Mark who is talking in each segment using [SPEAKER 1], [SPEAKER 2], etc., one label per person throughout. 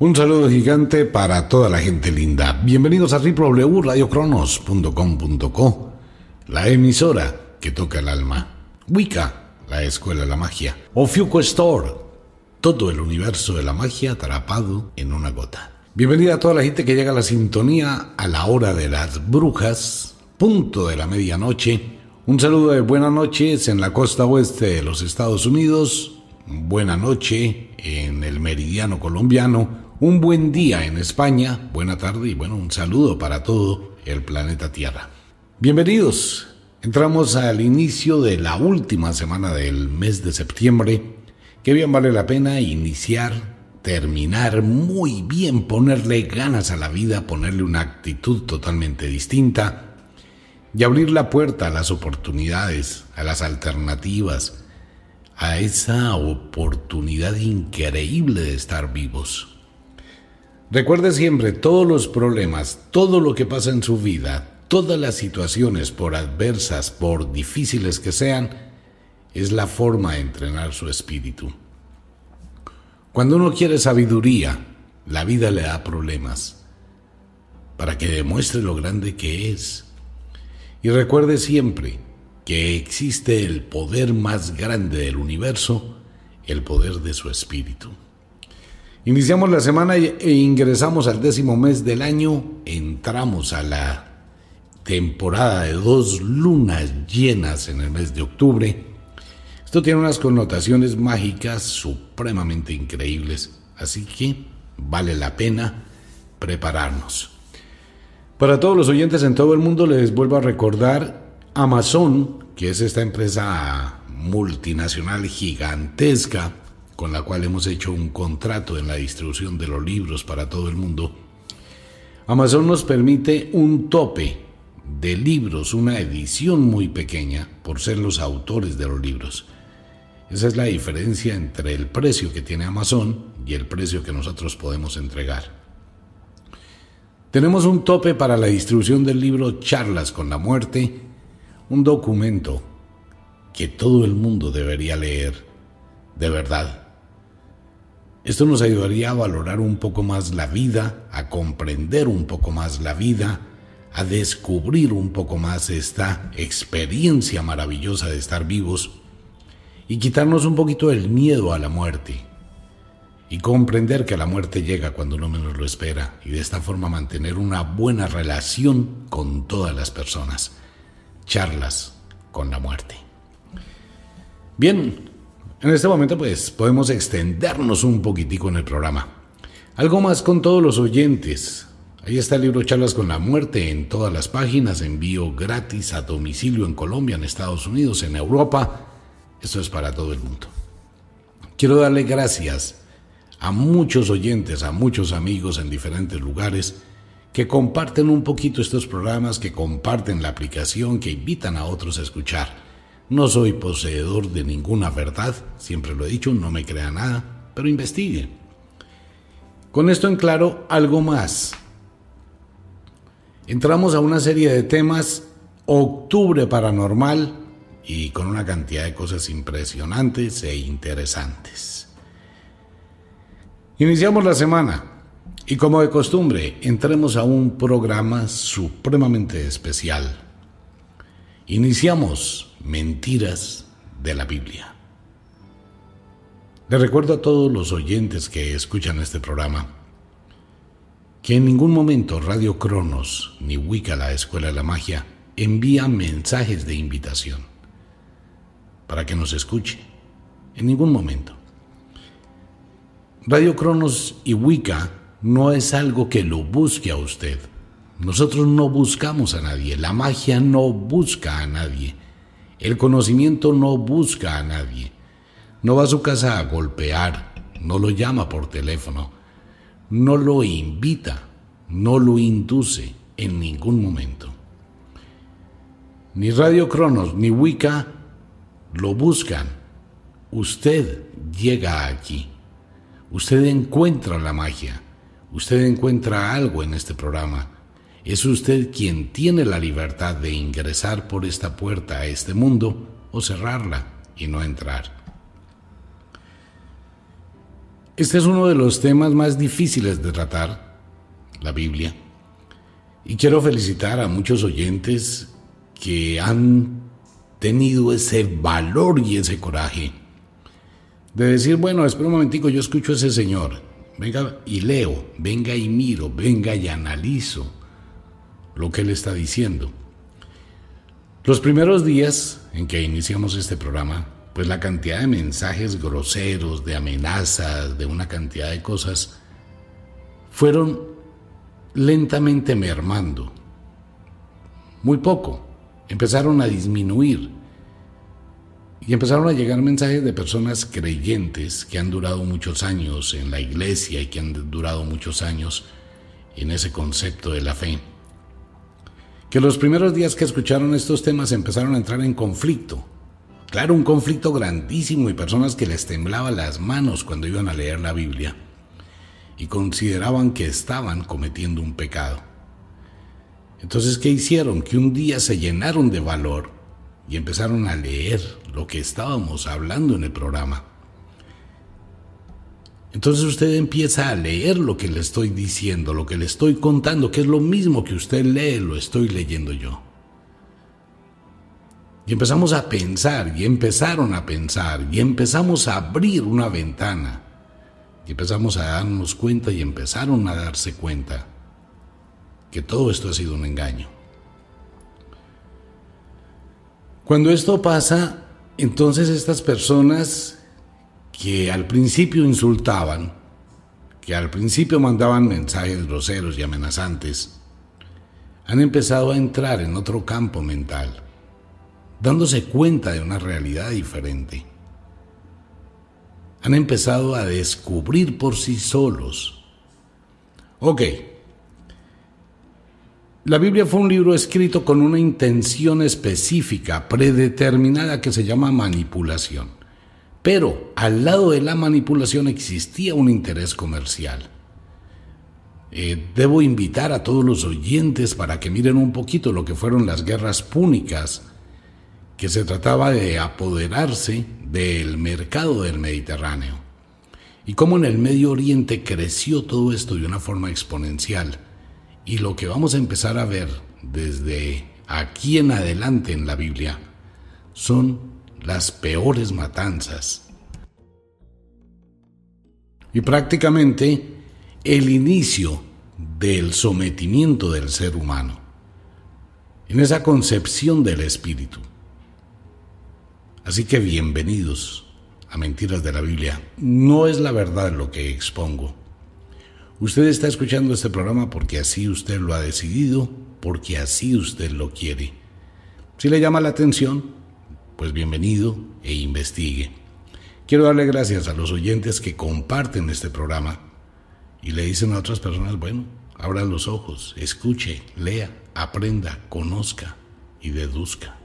[SPEAKER 1] Un saludo gigante para toda la gente linda. Bienvenidos a www.radiocronos.com.co, la emisora que toca el alma. Wicca, la escuela de la magia. Ofiuco Store, todo el universo de la magia atrapado en una gota. Bienvenida a toda la gente que llega a la sintonía a la hora de las brujas, punto de la medianoche. Un saludo de buenas noches en la costa oeste de los Estados Unidos. Buena noche en el meridiano colombiano un buen día en España, buena tarde y bueno, un saludo para todo el planeta Tierra. Bienvenidos, entramos al inicio de la última semana del mes de septiembre. Qué bien vale la pena iniciar, terminar muy bien, ponerle ganas a la vida, ponerle una actitud totalmente distinta y abrir la puerta a las oportunidades, a las alternativas, a esa oportunidad increíble de estar vivos. Recuerde siempre todos los problemas, todo lo que pasa en su vida, todas las situaciones, por adversas, por difíciles que sean, es la forma de entrenar su espíritu. Cuando uno quiere sabiduría, la vida le da problemas para que demuestre lo grande que es. Y recuerde siempre que existe el poder más grande del universo, el poder de su espíritu. Iniciamos la semana e ingresamos al décimo mes del año, entramos a la temporada de dos lunas llenas en el mes de octubre. Esto tiene unas connotaciones mágicas supremamente increíbles, así que vale la pena prepararnos. Para todos los oyentes en todo el mundo les vuelvo a recordar Amazon, que es esta empresa multinacional gigantesca, con la cual hemos hecho un contrato en la distribución de los libros para todo el mundo, Amazon nos permite un tope de libros, una edición muy pequeña, por ser los autores de los libros. Esa es la diferencia entre el precio que tiene Amazon y el precio que nosotros podemos entregar. Tenemos un tope para la distribución del libro Charlas con la Muerte, un documento que todo el mundo debería leer, de verdad. Esto nos ayudaría a valorar un poco más la vida, a comprender un poco más la vida, a descubrir un poco más esta experiencia maravillosa de estar vivos y quitarnos un poquito el miedo a la muerte y comprender que la muerte llega cuando uno menos lo espera y de esta forma mantener una buena relación con todas las personas. Charlas con la muerte. Bien, en este momento pues podemos extendernos un poquitico en el programa. Algo más con todos los oyentes. Ahí está el libro Charlas con la Muerte en todas las páginas, envío gratis a domicilio en Colombia, en Estados Unidos, en Europa. Esto es para todo el mundo. Quiero darle gracias a muchos oyentes, a muchos amigos en diferentes lugares que comparten un poquito estos programas, que comparten la aplicación, que invitan a otros a escuchar. No soy poseedor de ninguna verdad, siempre lo he dicho, no me crea nada, pero investigue. Con esto en claro, algo más. Entramos a una serie de temas, octubre paranormal, y con una cantidad de cosas impresionantes e interesantes. Iniciamos la semana y como de costumbre, entremos a un programa supremamente especial. Iniciamos mentiras de la Biblia. Le recuerdo a todos los oyentes que escuchan este programa que en ningún momento Radio Cronos ni Wicca, la Escuela de la Magia, envía mensajes de invitación para que nos escuche. En ningún momento. Radio Cronos y Wicca no es algo que lo busque a usted. Nosotros no buscamos a nadie. La magia no busca a nadie. El conocimiento no busca a nadie. No va a su casa a golpear, no lo llama por teléfono, no lo invita, no lo induce en ningún momento. Ni Radio Cronos ni Wicca lo buscan. Usted llega aquí. Usted encuentra la magia. Usted encuentra algo en este programa es usted quien tiene la libertad de ingresar por esta puerta a este mundo o cerrarla y no entrar. Este es uno de los temas más difíciles de tratar, la Biblia. Y quiero felicitar a muchos oyentes que han tenido ese valor y ese coraje de decir, bueno, espera un momentico, yo escucho a ese señor, venga y leo, venga y miro, venga y analizo lo que él está diciendo. Los primeros días en que iniciamos este programa, pues la cantidad de mensajes groseros, de amenazas, de una cantidad de cosas, fueron lentamente mermando. Muy poco. Empezaron a disminuir. Y empezaron a llegar mensajes de personas creyentes que han durado muchos años en la iglesia y que han durado muchos años en ese concepto de la fe. Que los primeros días que escucharon estos temas empezaron a entrar en conflicto. Claro, un conflicto grandísimo y personas que les temblaban las manos cuando iban a leer la Biblia y consideraban que estaban cometiendo un pecado. Entonces, ¿qué hicieron? Que un día se llenaron de valor y empezaron a leer lo que estábamos hablando en el programa. Entonces usted empieza a leer lo que le estoy diciendo, lo que le estoy contando, que es lo mismo que usted lee, lo estoy leyendo yo. Y empezamos a pensar, y empezaron a pensar, y empezamos a abrir una ventana, y empezamos a darnos cuenta y empezaron a darse cuenta que todo esto ha sido un engaño. Cuando esto pasa, entonces estas personas que al principio insultaban, que al principio mandaban mensajes groseros y amenazantes, han empezado a entrar en otro campo mental, dándose cuenta de una realidad diferente. Han empezado a descubrir por sí solos. Ok, la Biblia fue un libro escrito con una intención específica, predeterminada, que se llama manipulación. Pero al lado de la manipulación existía un interés comercial. Eh, debo invitar a todos los oyentes para que miren un poquito lo que fueron las guerras púnicas, que se trataba de apoderarse del mercado del Mediterráneo. Y cómo en el Medio Oriente creció todo esto de una forma exponencial y lo que vamos a empezar a ver desde aquí en adelante en la Biblia son las peores matanzas. Y prácticamente el inicio del sometimiento del ser humano, en esa concepción del espíritu. Así que bienvenidos a Mentiras de la Biblia. No es la verdad lo que expongo, Usted está escuchando este programa porque así usted lo ha decidido, porque así usted lo quiere. Si le llama la atención, pues bienvenido e investigue. Quiero darle gracias a los oyentes que comparten este programa y le dicen a otras personas, bueno, abra los ojos, escuche, lea, aprenda, conozca y deduzca.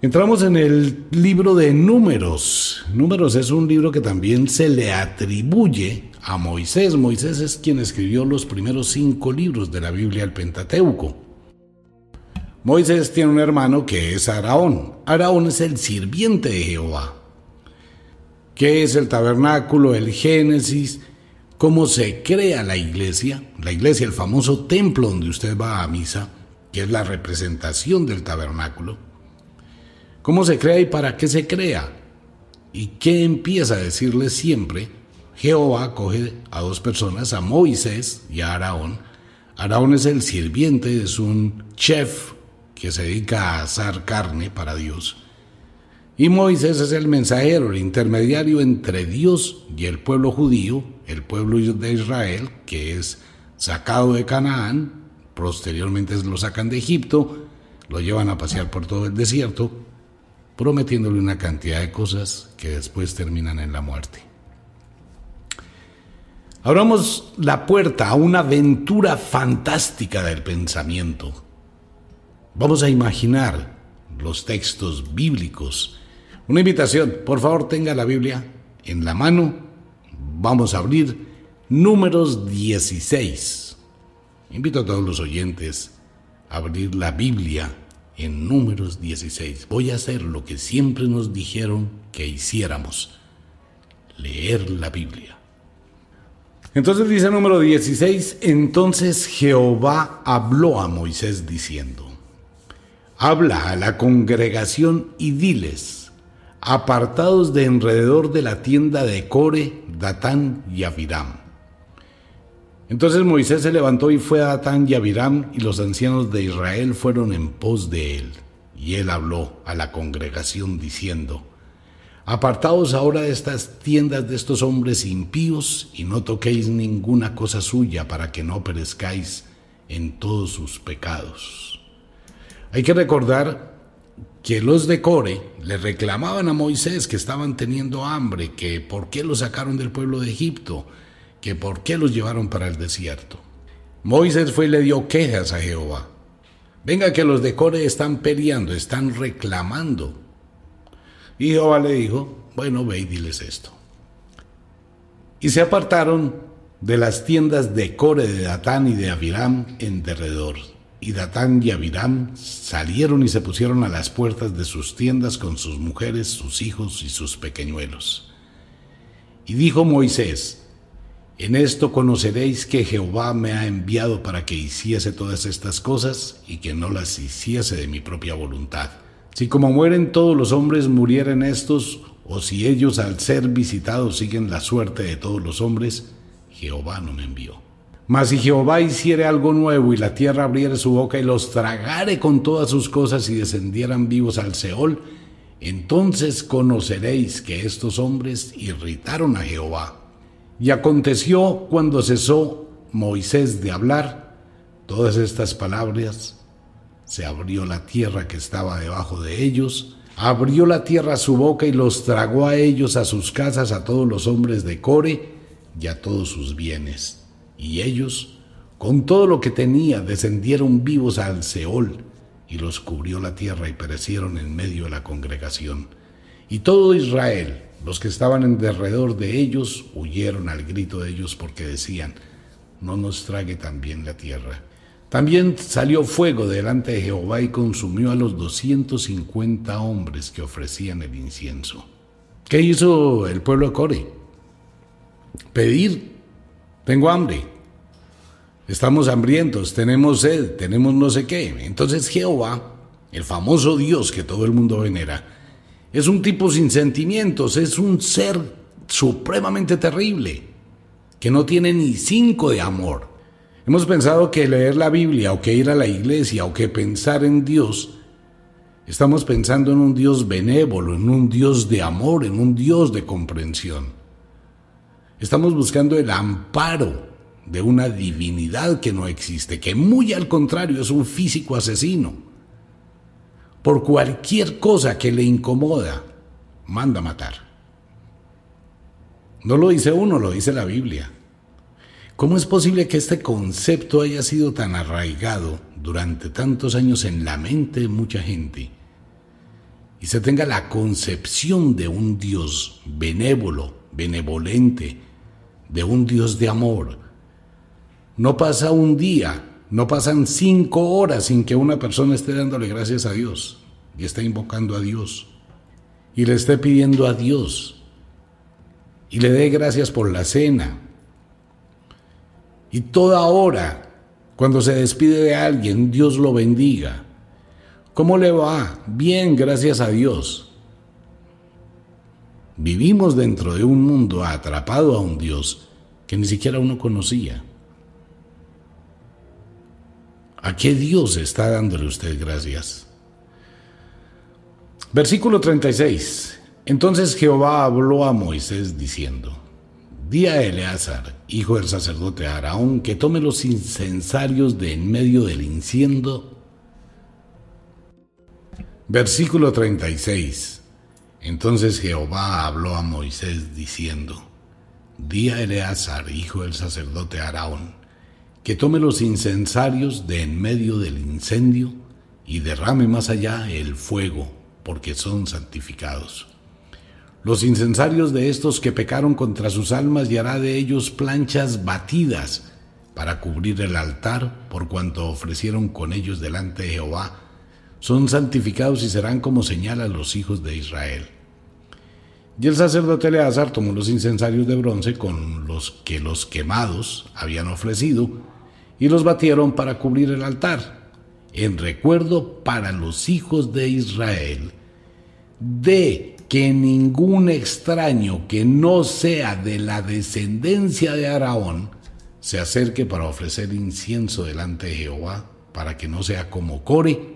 [SPEAKER 1] Entramos en el libro de números. Números es un libro que también se le atribuye a Moisés. Moisés es quien escribió los primeros cinco libros de la Biblia, el Pentateuco. Moisés tiene un hermano que es Araón. Araón es el sirviente de Jehová. ¿Qué es el tabernáculo, el Génesis? ¿Cómo se crea la iglesia? La iglesia, el famoso templo donde usted va a misa, que es la representación del tabernáculo. ¿Cómo se crea y para qué se crea? ¿Y qué empieza a decirle siempre? Jehová coge a dos personas, a Moisés y a Araón. Araón es el sirviente, es un chef que se dedica a asar carne para Dios. Y Moisés es el mensajero, el intermediario entre Dios y el pueblo judío, el pueblo de Israel, que es sacado de Canaán, posteriormente lo sacan de Egipto, lo llevan a pasear por todo el desierto, prometiéndole una cantidad de cosas que después terminan en la muerte. Abramos la puerta a una aventura fantástica del pensamiento. Vamos a imaginar los textos bíblicos. Una invitación, por favor tenga la Biblia en la mano. Vamos a abrir números 16. Invito a todos los oyentes a abrir la Biblia en números 16. Voy a hacer lo que siempre nos dijeron que hiciéramos, leer la Biblia. Entonces dice número 16, entonces Jehová habló a Moisés diciendo, habla a la congregación y diles, apartados de alrededor de la tienda de Core, Datán y Abiram. Entonces Moisés se levantó y fue a Datán y Abiram y los ancianos de Israel fueron en pos de él. Y él habló a la congregación diciendo, Apartaos ahora de estas tiendas de estos hombres impíos y no toquéis ninguna cosa suya para que no perezcáis en todos sus pecados. Hay que recordar que los de Core le reclamaban a Moisés que estaban teniendo hambre, que por qué los sacaron del pueblo de Egipto, que por qué los llevaron para el desierto. Moisés fue y le dio quejas a Jehová. Venga que los de Core están peleando, están reclamando y Jehová le dijo, bueno, ve y diles esto. Y se apartaron de las tiendas de Core de Datán y de Abiram en derredor. Y Datán y Abiram salieron y se pusieron a las puertas de sus tiendas con sus mujeres, sus hijos y sus pequeñuelos. Y dijo Moisés, en esto conoceréis que Jehová me ha enviado para que hiciese todas estas cosas y que no las hiciese de mi propia voluntad si como mueren todos los hombres murieren estos, o si ellos al ser visitados siguen la suerte de todos los hombres, Jehová no me envió. Mas si Jehová hiciere algo nuevo y la tierra abriere su boca y los tragare con todas sus cosas y descendieran vivos al Seol, entonces conoceréis que estos hombres irritaron a Jehová. Y aconteció cuando cesó Moisés de hablar todas estas palabras, se abrió la tierra que estaba debajo de ellos, abrió la tierra su boca y los tragó a ellos, a sus casas, a todos los hombres de Core y a todos sus bienes. Y ellos, con todo lo que tenía, descendieron vivos al Seol, y los cubrió la tierra y perecieron en medio de la congregación. Y todo Israel, los que estaban en derredor de ellos, huyeron al grito de ellos porque decían, no nos trague también la tierra. También salió fuego delante de Jehová y consumió a los 250 hombres que ofrecían el incienso. ¿Qué hizo el pueblo de Core? Pedir, tengo hambre, estamos hambrientos, tenemos sed, tenemos no sé qué. Entonces Jehová, el famoso Dios que todo el mundo venera, es un tipo sin sentimientos, es un ser supremamente terrible, que no tiene ni cinco de amor. Hemos pensado que leer la Biblia o que ir a la iglesia o que pensar en Dios, estamos pensando en un Dios benévolo, en un Dios de amor, en un Dios de comprensión. Estamos buscando el amparo de una divinidad que no existe, que muy al contrario es un físico asesino. Por cualquier cosa que le incomoda, manda matar. No lo dice uno, lo dice la Biblia. ¿Cómo es posible que este concepto haya sido tan arraigado durante tantos años en la mente de mucha gente y se tenga la concepción de un Dios benévolo, benevolente, de un Dios de amor? No pasa un día, no pasan cinco horas sin que una persona esté dándole gracias a Dios y esté invocando a Dios y le esté pidiendo a Dios y le dé gracias por la cena y toda hora, cuando se despide de alguien, Dios lo bendiga. ¿Cómo le va? Bien, gracias a Dios. Vivimos dentro de un mundo atrapado a un Dios que ni siquiera uno conocía. ¿A qué Dios está dándole usted gracias? Versículo 36. Entonces Jehová habló a Moisés diciendo, Di a Eleazar, hijo del sacerdote Araón, que tome los incensarios de en medio del inciendo. Versículo 36. Entonces Jehová habló a Moisés diciendo, Di a Eleazar, hijo del sacerdote Araón, que tome los incensarios de en medio del incendio y derrame más allá el fuego, porque son santificados. Los incensarios de estos que pecaron contra sus almas y hará de ellos planchas batidas para cubrir el altar, por cuanto ofrecieron con ellos delante de Jehová, son santificados y serán como señal a los hijos de Israel. Y el sacerdote Eleazar tomó los incensarios de bronce con los que los quemados habían ofrecido y los batieron para cubrir el altar, en recuerdo para los hijos de Israel, de que ningún extraño que no sea de la descendencia de Araón se acerque para ofrecer incienso delante de Jehová, para que no sea como Core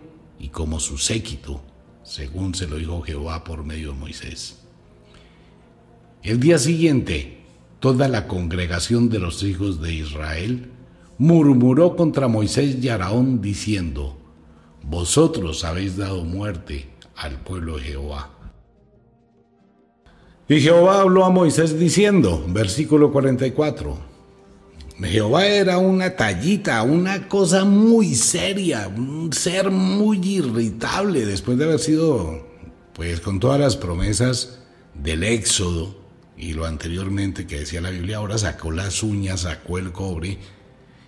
[SPEAKER 1] y como su séquito, según se lo dijo Jehová por medio de Moisés. El día siguiente, toda la congregación de los hijos de Israel murmuró contra Moisés y Araón diciendo, Vosotros habéis dado muerte al pueblo de Jehová. Y Jehová habló a Moisés diciendo, versículo 44, Jehová era una tallita, una cosa muy seria, un ser muy irritable después de haber sido, pues con todas las promesas del éxodo, y lo anteriormente que decía la Biblia, ahora sacó las uñas, sacó el cobre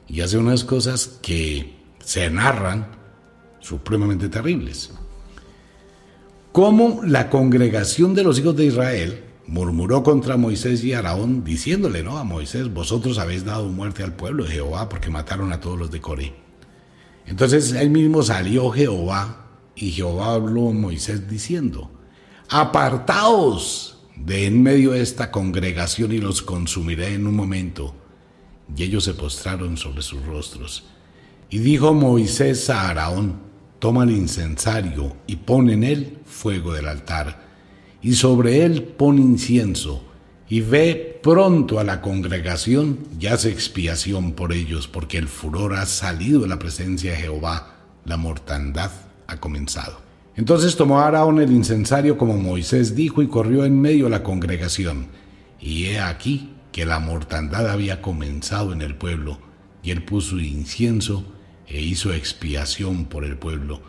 [SPEAKER 1] y hace unas cosas que se narran supremamente terribles. Como la congregación de los hijos de Israel murmuró contra Moisés y Araón, diciéndole, ¿no? A Moisés, vosotros habéis dado muerte al pueblo de Jehová porque mataron a todos los de Coré. Entonces él mismo salió Jehová y Jehová habló a Moisés diciendo, apartaos de en medio de esta congregación y los consumiré en un momento. Y ellos se postraron sobre sus rostros. Y dijo Moisés a Araón, toma el incensario y pon en él fuego del altar, y sobre él pon incienso, y ve pronto a la congregación y hace expiación por ellos, porque el furor ha salido de la presencia de Jehová, la mortandad ha comenzado. Entonces tomó Aarón el incensario como Moisés dijo y corrió en medio de la congregación. Y he aquí que la mortandad había comenzado en el pueblo, y él puso incienso e hizo expiación por el pueblo.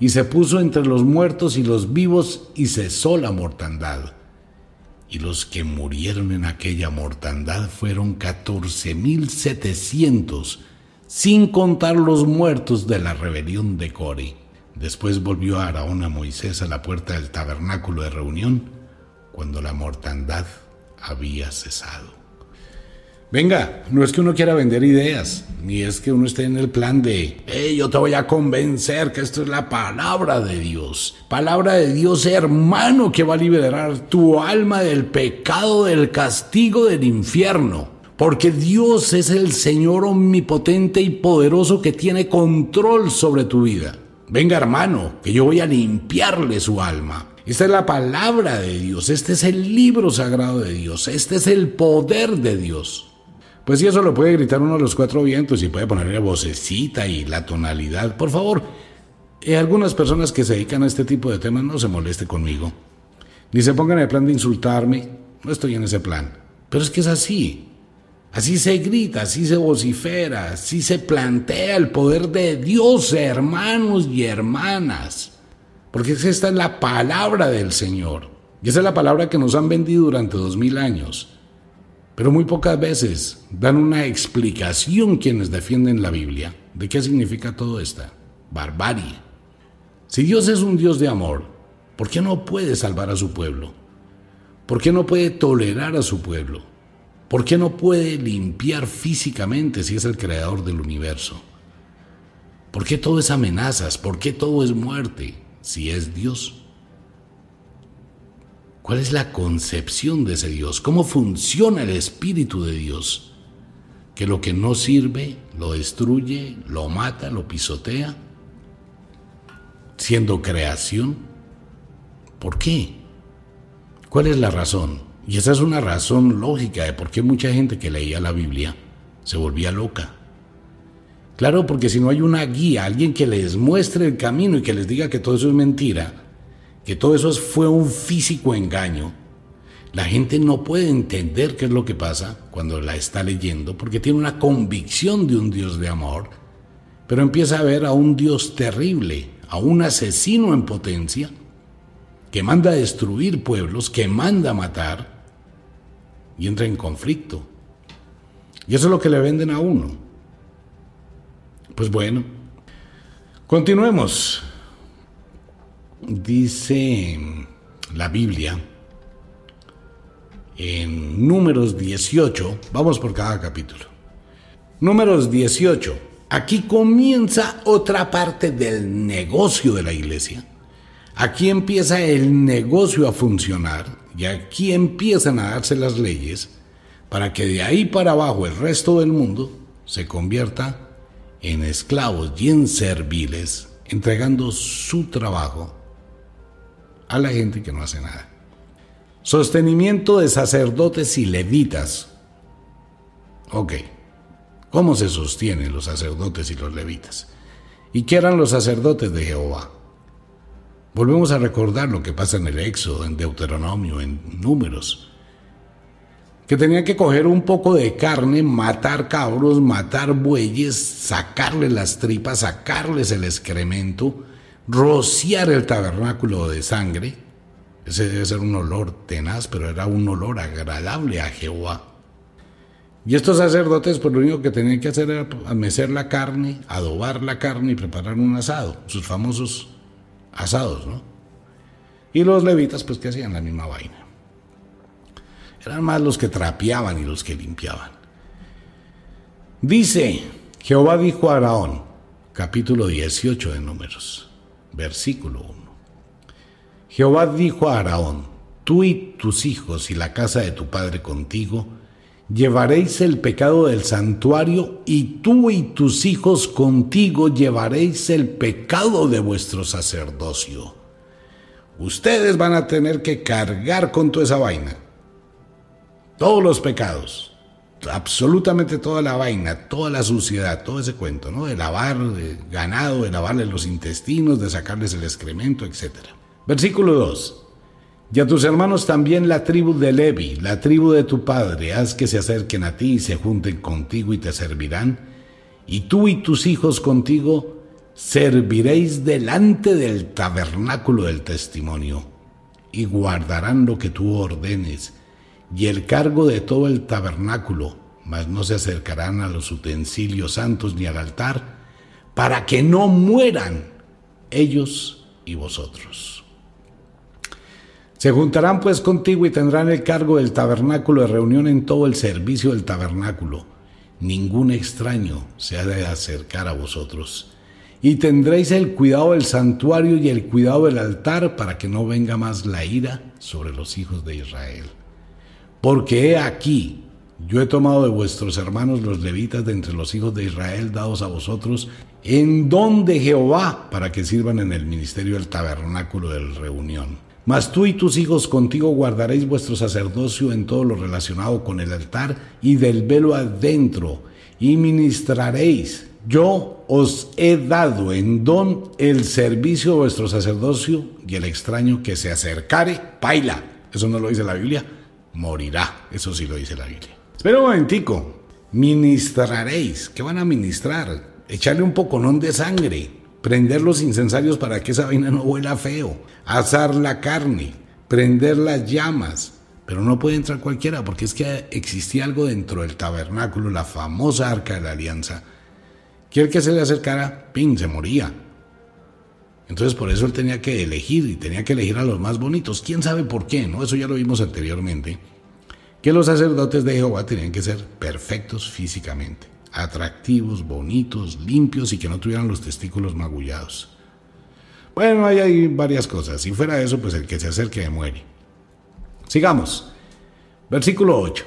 [SPEAKER 1] Y se puso entre los muertos y los vivos y cesó la mortandad. Y los que murieron en aquella mortandad fueron catorce mil setecientos, sin contar los muertos de la rebelión de Core. Después volvió Araón a Moisés a la puerta del tabernáculo de reunión cuando la mortandad había cesado. Venga, no es que uno quiera vender ideas, ni es que uno esté en el plan de, hey, yo te voy a convencer que esto es la palabra de Dios. Palabra de Dios, hermano, que va a liberar tu alma del pecado, del castigo, del infierno. Porque Dios es el Señor omnipotente y poderoso que tiene control sobre tu vida. Venga hermano, que yo voy a limpiarle su alma. Esta es la palabra de Dios, este es el libro sagrado de Dios, este es el poder de Dios. Pues si eso lo puede gritar uno de los cuatro vientos y puede ponerle vocecita y la tonalidad, por favor. Eh, algunas personas que se dedican a este tipo de temas no se moleste conmigo. Ni se pongan en el plan de insultarme. No estoy en ese plan. Pero es que es así. Así se grita, así se vocifera, así se plantea el poder de Dios, hermanos y hermanas. Porque esta es la palabra del Señor. Y esa es la palabra que nos han vendido durante dos mil años. Pero muy pocas veces dan una explicación quienes defienden la Biblia de qué significa todo esto. Barbarie. Si Dios es un Dios de amor, ¿por qué no puede salvar a su pueblo? ¿Por qué no puede tolerar a su pueblo? ¿Por qué no puede limpiar físicamente si es el creador del universo? ¿Por qué todo es amenazas? ¿Por qué todo es muerte si es Dios? ¿Cuál es la concepción de ese Dios? ¿Cómo funciona el Espíritu de Dios? Que lo que no sirve lo destruye, lo mata, lo pisotea, siendo creación. ¿Por qué? ¿Cuál es la razón? Y esa es una razón lógica de por qué mucha gente que leía la Biblia se volvía loca. Claro, porque si no hay una guía, alguien que les muestre el camino y que les diga que todo eso es mentira, que todo eso fue un físico engaño, la gente no puede entender qué es lo que pasa cuando la está leyendo, porque tiene una convicción de un Dios de amor, pero empieza a ver a un Dios terrible, a un asesino en potencia, que manda a destruir pueblos, que manda a matar y entra en conflicto. Y eso es lo que le venden a uno. Pues bueno, continuemos. Dice la Biblia en números 18, vamos por cada capítulo. Números 18, aquí comienza otra parte del negocio de la iglesia. Aquí empieza el negocio a funcionar y aquí empiezan a darse las leyes para que de ahí para abajo el resto del mundo se convierta en esclavos y en serviles, entregando su trabajo a la gente que no hace nada. Sostenimiento de sacerdotes y levitas. Ok, ¿cómo se sostienen los sacerdotes y los levitas? ¿Y qué eran los sacerdotes de Jehová? Volvemos a recordar lo que pasa en el Éxodo, en Deuteronomio, en Números que tenían que coger un poco de carne, matar cabros, matar bueyes, sacarles las tripas, sacarles el excremento, rociar el tabernáculo de sangre. Ese debe ser un olor tenaz, pero era un olor agradable a Jehová. Y estos sacerdotes, pues lo único que tenían que hacer era mecer la carne, adobar la carne y preparar un asado, sus famosos asados, ¿no? Y los levitas, pues que hacían la misma vaina. Eran más los que trapeaban y los que limpiaban. Dice, Jehová dijo a Araón, capítulo 18 de Números, versículo 1. Jehová dijo a Araón, tú y tus hijos y la casa de tu padre contigo, llevaréis el pecado del santuario y tú y tus hijos contigo llevaréis el pecado de vuestro sacerdocio. Ustedes van a tener que cargar con toda esa vaina todos los pecados, absolutamente toda la vaina, toda la suciedad, todo ese cuento, ¿no? De lavar ganado, de lavarle los intestinos, de sacarles el excremento, etc. Versículo 2. Y a tus hermanos también la tribu de Levi, la tribu de tu padre, haz que se acerquen a ti y se junten contigo y te servirán. Y tú y tus hijos contigo serviréis delante del tabernáculo del testimonio y guardarán lo que tú ordenes y el cargo de todo el tabernáculo, mas no se acercarán a los utensilios santos ni al altar, para que no mueran ellos y vosotros. Se juntarán pues contigo y tendrán el cargo del tabernáculo de reunión en todo el servicio del tabernáculo. Ningún extraño se ha de acercar a vosotros. Y tendréis el cuidado del santuario y el cuidado del altar para que no venga más la ira sobre los hijos de Israel. Porque he aquí, yo he tomado de vuestros hermanos los levitas de entre los hijos de Israel dados a vosotros en don de Jehová para que sirvan en el ministerio del tabernáculo de reunión. Mas tú y tus hijos contigo guardaréis vuestro sacerdocio en todo lo relacionado con el altar y del velo adentro, y ministraréis. Yo os he dado en don el servicio de vuestro sacerdocio y el extraño que se acercare, paila. Eso no lo dice la Biblia morirá. Eso sí lo dice la Biblia. Espera un momentico. Ministraréis. ¿Qué van a ministrar? Echarle un poconón de sangre. Prender los incensarios para que esa vaina no huela feo. Asar la carne. Prender las llamas. Pero no puede entrar cualquiera porque es que existía algo dentro del tabernáculo, la famosa arca de la alianza. Que el que se le acercara, pin, se moría. Entonces por eso él tenía que elegir y tenía que elegir a los más bonitos. ¿Quién sabe por qué? ¿No? Eso ya lo vimos anteriormente. Que los sacerdotes de Jehová tenían que ser perfectos físicamente, atractivos, bonitos, limpios y que no tuvieran los testículos magullados. Bueno, ahí hay varias cosas. Si fuera eso, pues el que se acerque muere. Sigamos. Versículo 8.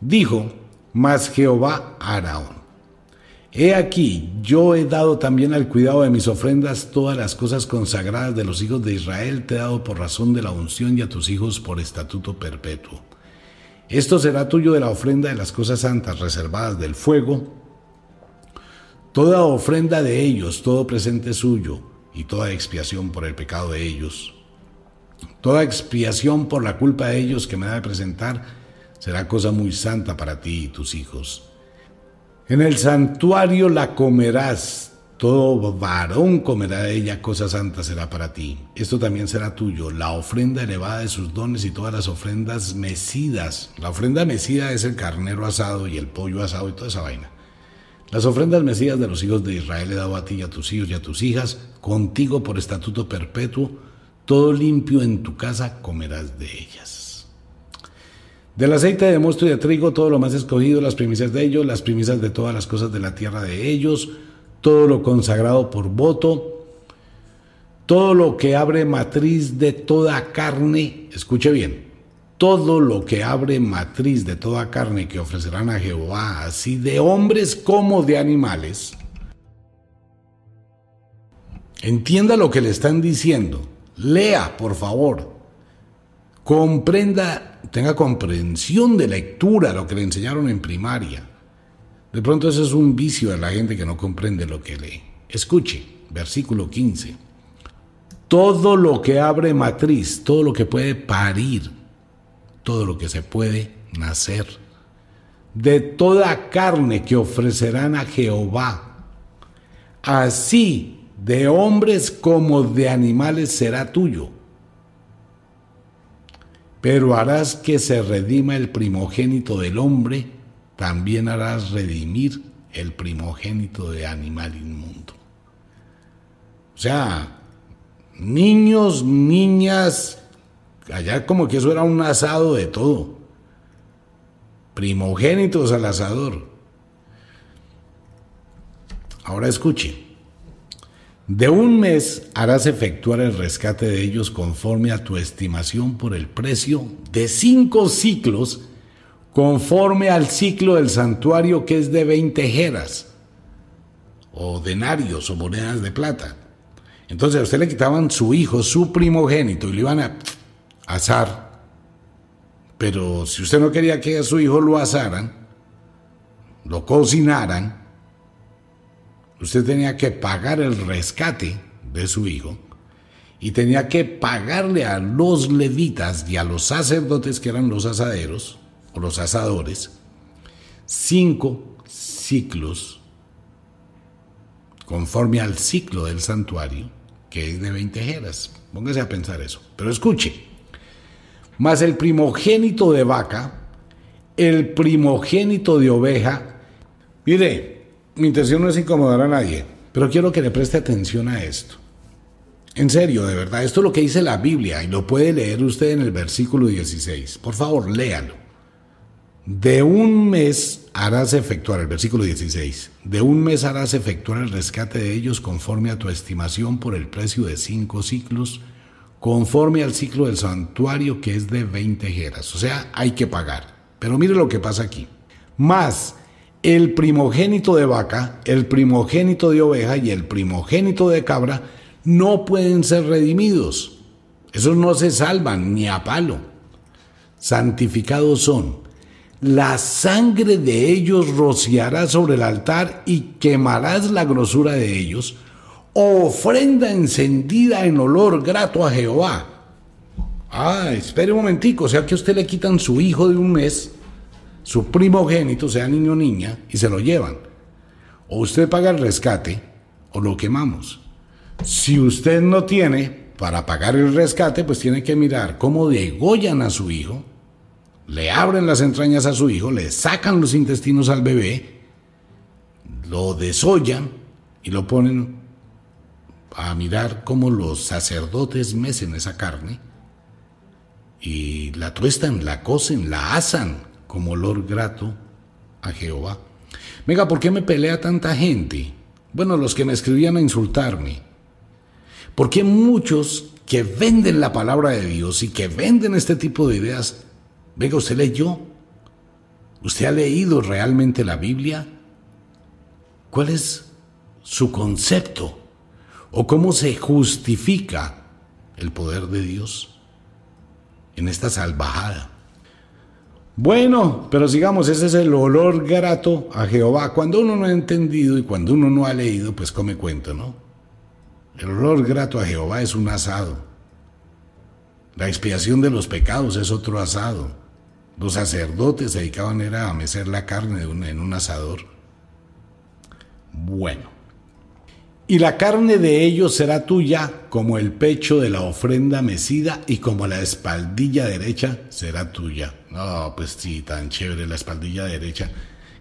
[SPEAKER 1] Dijo, mas Jehová Araón He aquí, yo he dado también al cuidado de mis ofrendas todas las cosas consagradas de los hijos de Israel, te he dado por razón de la unción y a tus hijos por estatuto perpetuo. Esto será tuyo de la ofrenda de las cosas santas reservadas del fuego, toda ofrenda de ellos, todo presente suyo, y toda expiación por el pecado de ellos. Toda expiación por la culpa de ellos que me ha de presentar será cosa muy santa para ti y tus hijos. En el santuario la comerás, todo varón comerá de ella, cosa santa será para ti. Esto también será tuyo, la ofrenda elevada de sus dones y todas las ofrendas mecidas. La ofrenda mecida es el carnero asado y el pollo asado y toda esa vaina. Las ofrendas mecidas de los hijos de Israel he dado a ti y a tus hijos y a tus hijas, contigo por estatuto perpetuo, todo limpio en tu casa comerás de ellas. Del aceite de mosto y de trigo, todo lo más escogido, las primicias de ellos, las primicias de todas las cosas de la tierra de ellos, todo lo consagrado por voto, todo lo que abre matriz de toda carne, escuche bien, todo lo que abre matriz de toda carne que ofrecerán a Jehová, así de hombres como de animales. Entienda lo que le están diciendo. Lea, por favor. Comprenda tenga comprensión de lectura, lo que le enseñaron en primaria. De pronto ese es un vicio de la gente que no comprende lo que lee. Escuche, versículo 15. Todo lo que abre matriz, todo lo que puede parir, todo lo que se puede nacer, de toda carne que ofrecerán a Jehová, así de hombres como de animales será tuyo pero harás que se redima el primogénito del hombre, también harás redimir el primogénito de animal inmundo. O sea, niños, niñas, allá como que eso era un asado de todo. Primogénitos al asador. Ahora escuche. De un mes harás efectuar el rescate de ellos conforme a tu estimación por el precio de cinco ciclos, conforme al ciclo del santuario que es de veinte jeras, o denarios o monedas de plata. Entonces a usted le quitaban su hijo, su primogénito, y lo iban a asar. Pero si usted no quería que a su hijo lo asaran, lo cocinaran, usted tenía que pagar el rescate de su hijo y tenía que pagarle a los levitas y a los sacerdotes que eran los asaderos o los asadores cinco ciclos conforme al ciclo del santuario que es de 20 jeras. Póngase a pensar eso. Pero escuche, más el primogénito de vaca, el primogénito de oveja, mire, mi intención no es incomodar a nadie, pero quiero que le preste atención a esto. En serio, de verdad, esto es lo que dice la Biblia y lo puede leer usted en el versículo 16. Por favor, léalo. De un mes harás efectuar, el versículo 16, de un mes harás efectuar el rescate de ellos conforme a tu estimación por el precio de cinco ciclos, conforme al ciclo del santuario que es de 20 jeras. O sea, hay que pagar. Pero mire lo que pasa aquí. Más el primogénito de vaca, el primogénito de oveja y el primogénito de cabra no pueden ser redimidos. Esos no se salvan ni a palo. Santificados son. La sangre de ellos rociarás sobre el altar y quemarás la grosura de ellos. Ofrenda encendida en olor grato a Jehová. Ah, espere un momentico, o sea que a usted le quitan su hijo de un mes su primogénito, sea niño o niña, y se lo llevan. O usted paga el rescate o lo quemamos. Si usted no tiene para pagar el rescate, pues tiene que mirar cómo degollan a su hijo, le abren las entrañas a su hijo, le sacan los intestinos al bebé, lo desollan y lo ponen a mirar cómo los sacerdotes mecen esa carne y la tuestan, la cocen, la asan como olor grato a Jehová. Venga, ¿por qué me pelea tanta gente? Bueno, los que me escribían a insultarme. ¿Por qué muchos que venden la palabra de Dios y que venden este tipo de ideas? Venga, ¿usted leyó? ¿Usted ha leído realmente la Biblia? ¿Cuál es su concepto? ¿O cómo se justifica el poder de Dios en esta salvajada? Bueno, pero sigamos, ese es el olor grato a Jehová. Cuando uno no ha entendido y cuando uno no ha leído, pues come cuento, ¿no? El olor grato a Jehová es un asado. La expiación de los pecados es otro asado. Los sacerdotes se dedicaban era a mecer la carne en un asador. Bueno, y la carne de ellos será tuya como el pecho de la ofrenda mecida y como la espaldilla derecha será tuya. No, pues sí, tan chévere la espaldilla derecha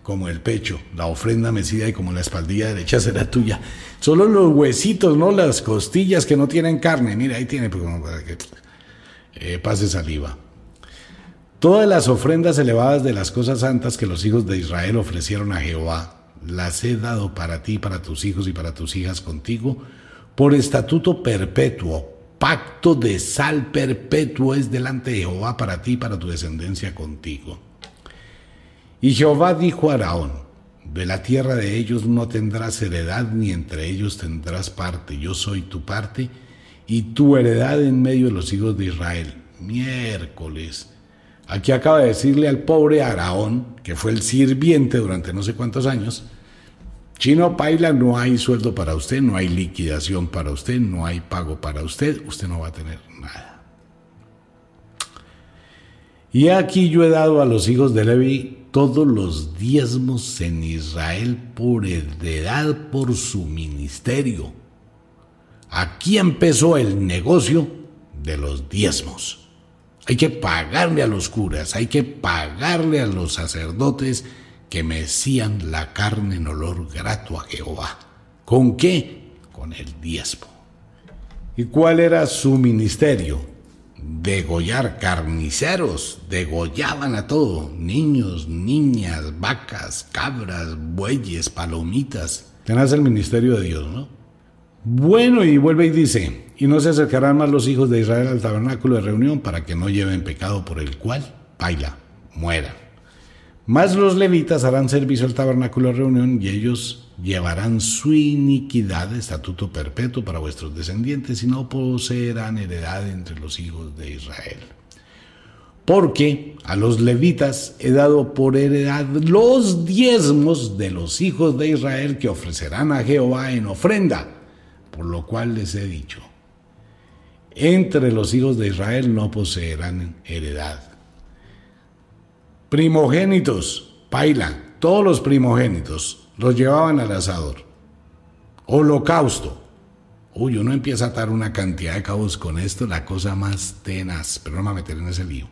[SPEAKER 1] como el pecho, la ofrenda mecida y como la espaldilla derecha será tuya. Solo los huesitos, ¿no? Las costillas que no tienen carne. Mira, ahí tiene, pues, para eh, pase saliva. Todas las ofrendas elevadas de las cosas santas que los hijos de Israel ofrecieron a Jehová, las he dado para ti, para tus hijos y para tus hijas contigo, por estatuto perpetuo, pacto de sal perpetuo es delante de Jehová para ti y para tu descendencia contigo. Y Jehová dijo a Araón, de la tierra de ellos no tendrás heredad, ni entre ellos tendrás parte. Yo soy tu parte y tu heredad en medio de los hijos de Israel. Miércoles. Aquí acaba de decirle al pobre Araón, que fue el sirviente durante no sé cuántos años, Chino Paila, no hay sueldo para usted, no hay liquidación para usted, no hay pago para usted, usted no va a tener nada. Y aquí yo he dado a los hijos de Levi todos los diezmos en Israel por heredad por su ministerio. Aquí empezó el negocio de los diezmos. Hay que pagarle a los curas, hay que pagarle a los sacerdotes que mecían la carne en olor grato a Jehová. ¿Con qué? Con el diezmo. ¿Y cuál era su ministerio? degollar carniceros, degollaban a todo, niños, niñas, vacas, cabras, bueyes, palomitas. Tenés el ministerio de Dios, ¿no? Bueno, y vuelve y dice, y no se acercarán más los hijos de Israel al tabernáculo de reunión para que no lleven pecado por el cual, baila, mueran. Más los levitas harán servicio al tabernáculo de reunión y ellos llevarán su iniquidad, estatuto perpetuo para vuestros descendientes, y no poseerán heredad entre los hijos de Israel. Porque a los levitas he dado por heredad los diezmos de los hijos de Israel que ofrecerán a Jehová en ofrenda, por lo cual les he dicho, entre los hijos de Israel no poseerán heredad. Primogénitos, paila, todos los primogénitos, los llevaban al asador. Holocausto. Uy, uno empieza a atar una cantidad de cabos con esto, la cosa más tenaz, pero no me voy a meter en ese lío.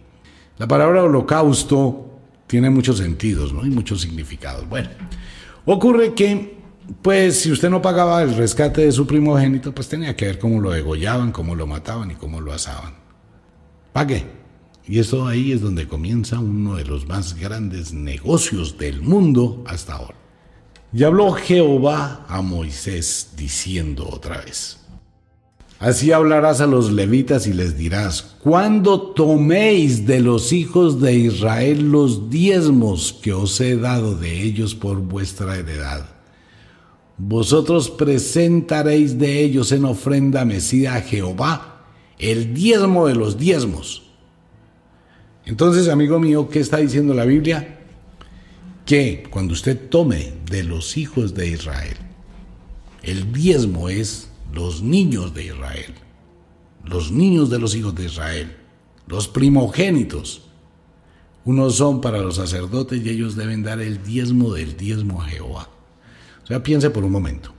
[SPEAKER 1] La palabra holocausto tiene muchos sentidos, ¿no? Y muchos significados. Bueno, ocurre que, pues, si usted no pagaba el rescate de su primogénito, pues tenía que ver cómo lo degollaban, cómo lo mataban y cómo lo asaban. Pague. Y eso ahí es donde comienza uno de los más grandes negocios del mundo hasta ahora. Y habló Jehová a Moisés diciendo otra vez, Así hablarás a los levitas y les dirás, cuando toméis de los hijos de Israel los diezmos que os he dado de ellos por vuestra heredad, vosotros presentaréis de ellos en ofrenda mecida a Jehová el diezmo de los diezmos. Entonces, amigo mío, ¿qué está diciendo la Biblia? que cuando usted tome de los hijos de Israel, el diezmo es los niños de Israel, los niños de los hijos de Israel, los primogénitos. Unos son para los sacerdotes y ellos deben dar el diezmo del diezmo a Jehová. O sea, piense por un momento.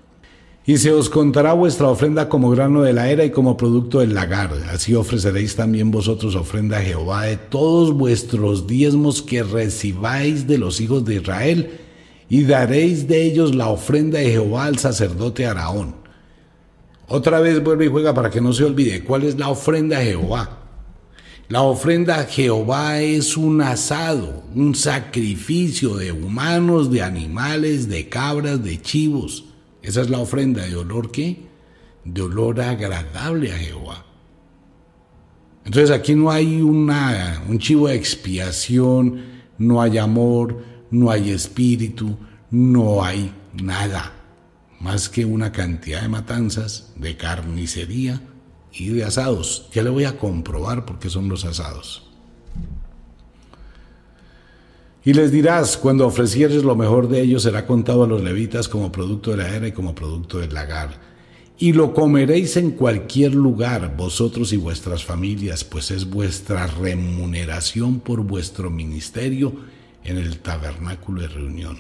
[SPEAKER 1] Y se os contará vuestra ofrenda como grano de la era y como producto del lagar. Así ofreceréis también vosotros ofrenda a Jehová de todos vuestros diezmos que recibáis de los hijos de Israel, y daréis de ellos la ofrenda de Jehová al sacerdote Araón. Otra vez vuelve y juega para que no se olvide. ¿Cuál es la ofrenda a Jehová? La ofrenda a Jehová es un asado, un sacrificio de humanos, de animales, de cabras, de chivos. Esa es la ofrenda de olor que de olor agradable a Jehová. Entonces aquí no hay una, un chivo de expiación, no hay amor, no hay espíritu, no hay nada más que una cantidad de matanzas, de carnicería y de asados. Ya le voy a comprobar por qué son los asados. Y les dirás, cuando ofrecieres lo mejor de ellos será contado a los levitas como producto de la era y como producto del lagar. Y lo comeréis en cualquier lugar, vosotros y vuestras familias, pues es vuestra remuneración por vuestro ministerio en el tabernáculo de reunión.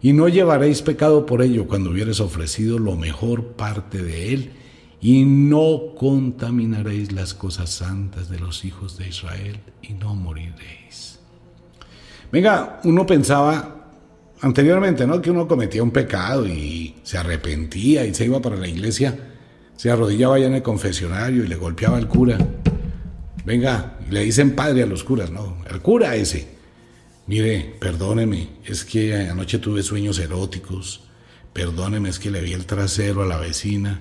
[SPEAKER 1] Y no llevaréis pecado por ello cuando hubieres ofrecido lo mejor parte de él, y no contaminaréis las cosas santas de los hijos de Israel, y no moriréis. Venga, uno pensaba anteriormente, ¿no? Que uno cometía un pecado y se arrepentía y se iba para la iglesia, se arrodillaba allá en el confesionario y le golpeaba al cura. Venga, le dicen padre a los curas, no, el cura ese. Mire, perdóneme, es que anoche tuve sueños eróticos. Perdóneme, es que le vi el trasero a la vecina.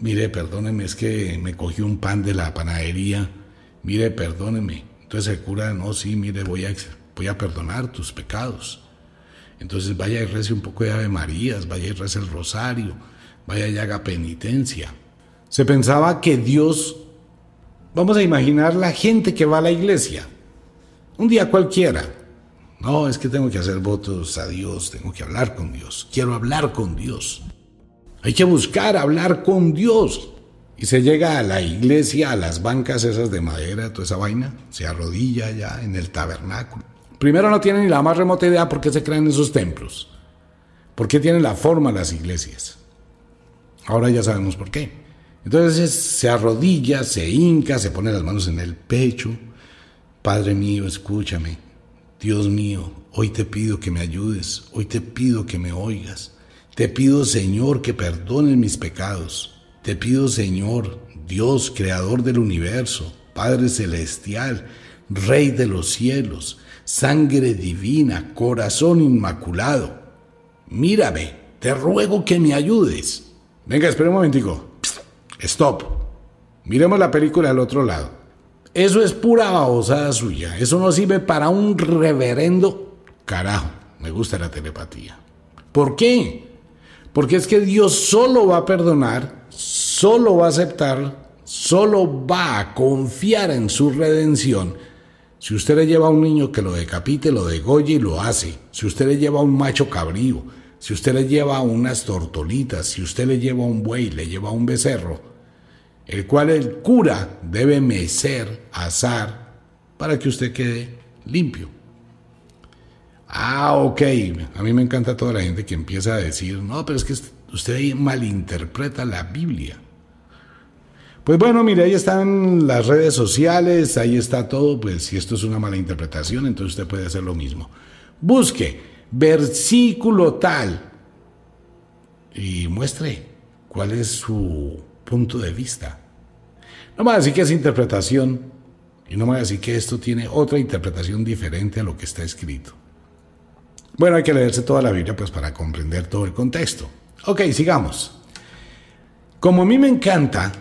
[SPEAKER 1] Mire, perdóneme, es que me cogí un pan de la panadería. Mire, perdóneme. Entonces el cura, no, sí, mire, voy a, voy a perdonar tus pecados. Entonces vaya y rece un poco de Ave Marías, vaya y rece el rosario, vaya y haga penitencia. Se pensaba que Dios, vamos a imaginar la gente que va a la iglesia, un día cualquiera. No, es que tengo que hacer votos a Dios, tengo que hablar con Dios, quiero hablar con Dios. Hay que buscar hablar con Dios. Y se llega a la iglesia, a las bancas esas de madera, toda esa vaina, se arrodilla ya en el tabernáculo. Primero no tienen ni la más remota idea por qué se crean esos templos, por qué tienen la forma las iglesias. Ahora ya sabemos por qué. Entonces se arrodilla, se hinca, se pone las manos en el pecho. Padre mío, escúchame. Dios mío, hoy te pido que me ayudes, hoy te pido que me oigas. Te pido, Señor, que perdones mis pecados. Te pido, Señor, Dios, creador del universo, Padre celestial, Rey de los cielos, sangre divina, corazón inmaculado. Mírame, te ruego que me ayudes. Venga, espera un momentico. Stop. Miremos la película al otro lado. Eso es pura babosada suya. Eso no sirve para un reverendo carajo. Me gusta la telepatía. ¿Por qué? Porque es que Dios solo va a perdonar, solo va a aceptar, solo va a confiar en su redención. Si usted le lleva a un niño que lo decapite, lo degolle y lo hace. Si usted le lleva a un macho cabrío, si usted le lleva unas tortolitas, si usted le lleva un buey, le lleva un becerro, el cual el cura debe mecer, asar, para que usted quede limpio. Ah, ok. A mí me encanta toda la gente que empieza a decir, no, pero es que usted malinterpreta la Biblia. Pues bueno, mire, ahí están las redes sociales, ahí está todo, pues si esto es una mala interpretación, entonces usted puede hacer lo mismo. Busque versículo tal, y muestre cuál es su punto de vista. No me va a decir que es interpretación, y no me va a decir que esto tiene otra interpretación diferente a lo que está escrito. Bueno, hay que leerse toda la Biblia pues para comprender todo el contexto. Ok, sigamos. Como a mí me encanta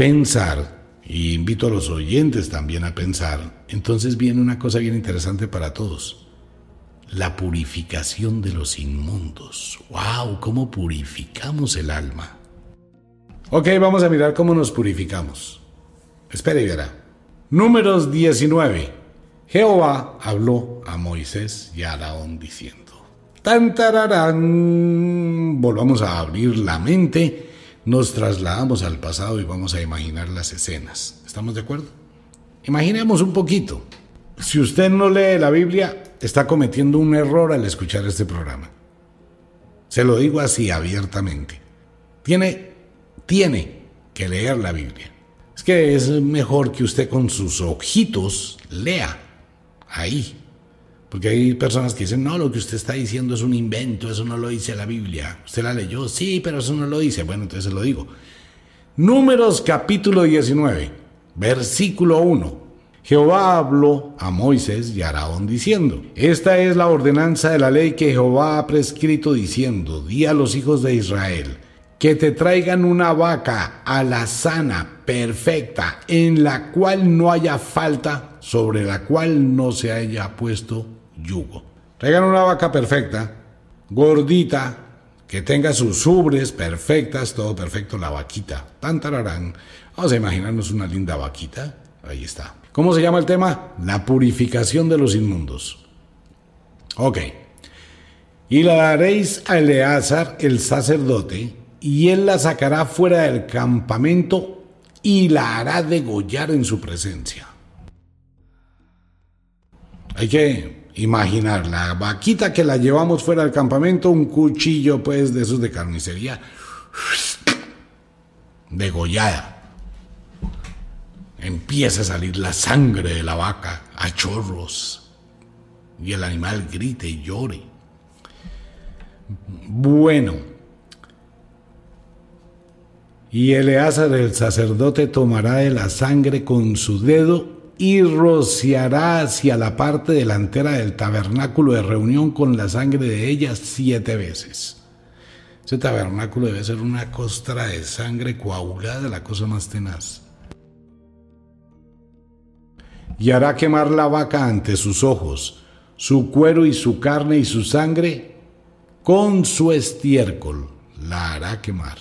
[SPEAKER 1] pensar, y invito a los oyentes también a pensar, entonces viene una cosa bien interesante para todos la purificación de los inmundos. ¡Wow! ¿Cómo purificamos el alma? Ok, vamos a mirar cómo nos purificamos. Espere y verá. Números 19. Jehová habló a Moisés y a Araón diciendo: Tan tararán. Volvamos a abrir la mente, nos trasladamos al pasado y vamos a imaginar las escenas. ¿Estamos de acuerdo? Imaginemos un poquito. Si usted no lee la Biblia, está cometiendo un error al escuchar este programa. Se lo digo así abiertamente. Tiene, tiene que leer la Biblia. Es que es mejor que usted con sus ojitos lea ahí. Porque hay personas que dicen, no, lo que usted está diciendo es un invento, eso no lo dice la Biblia. Usted la leyó, sí, pero eso no lo dice. Bueno, entonces se lo digo. Números capítulo 19, versículo 1. Jehová habló a Moisés y a Araón diciendo, Esta es la ordenanza de la ley que Jehová ha prescrito diciendo, di a los hijos de Israel, que te traigan una vaca alazana, perfecta, en la cual no haya falta, sobre la cual no se haya puesto yugo. Traigan una vaca perfecta, gordita, que tenga sus ubres perfectas, todo perfecto, la vaquita. Tan Vamos a imaginarnos una linda vaquita. Ahí está. ¿Cómo se llama el tema? La purificación de los inmundos. Ok. Y la daréis a Eleazar, el sacerdote, y él la sacará fuera del campamento y la hará degollar en su presencia. Hay que imaginar la vaquita que la llevamos fuera del campamento, un cuchillo pues de esos de carnicería, degollada empieza a salir la sangre de la vaca a chorros y el animal grite y llore. Bueno, Y Eleazar el sacerdote tomará de la sangre con su dedo y rociará hacia la parte delantera del tabernáculo de reunión con la sangre de ella siete veces. Ese tabernáculo debe ser una costra de sangre coagulada, la cosa más tenaz. Y hará quemar la vaca ante sus ojos, su cuero y su carne y su sangre con su estiércol la hará quemar.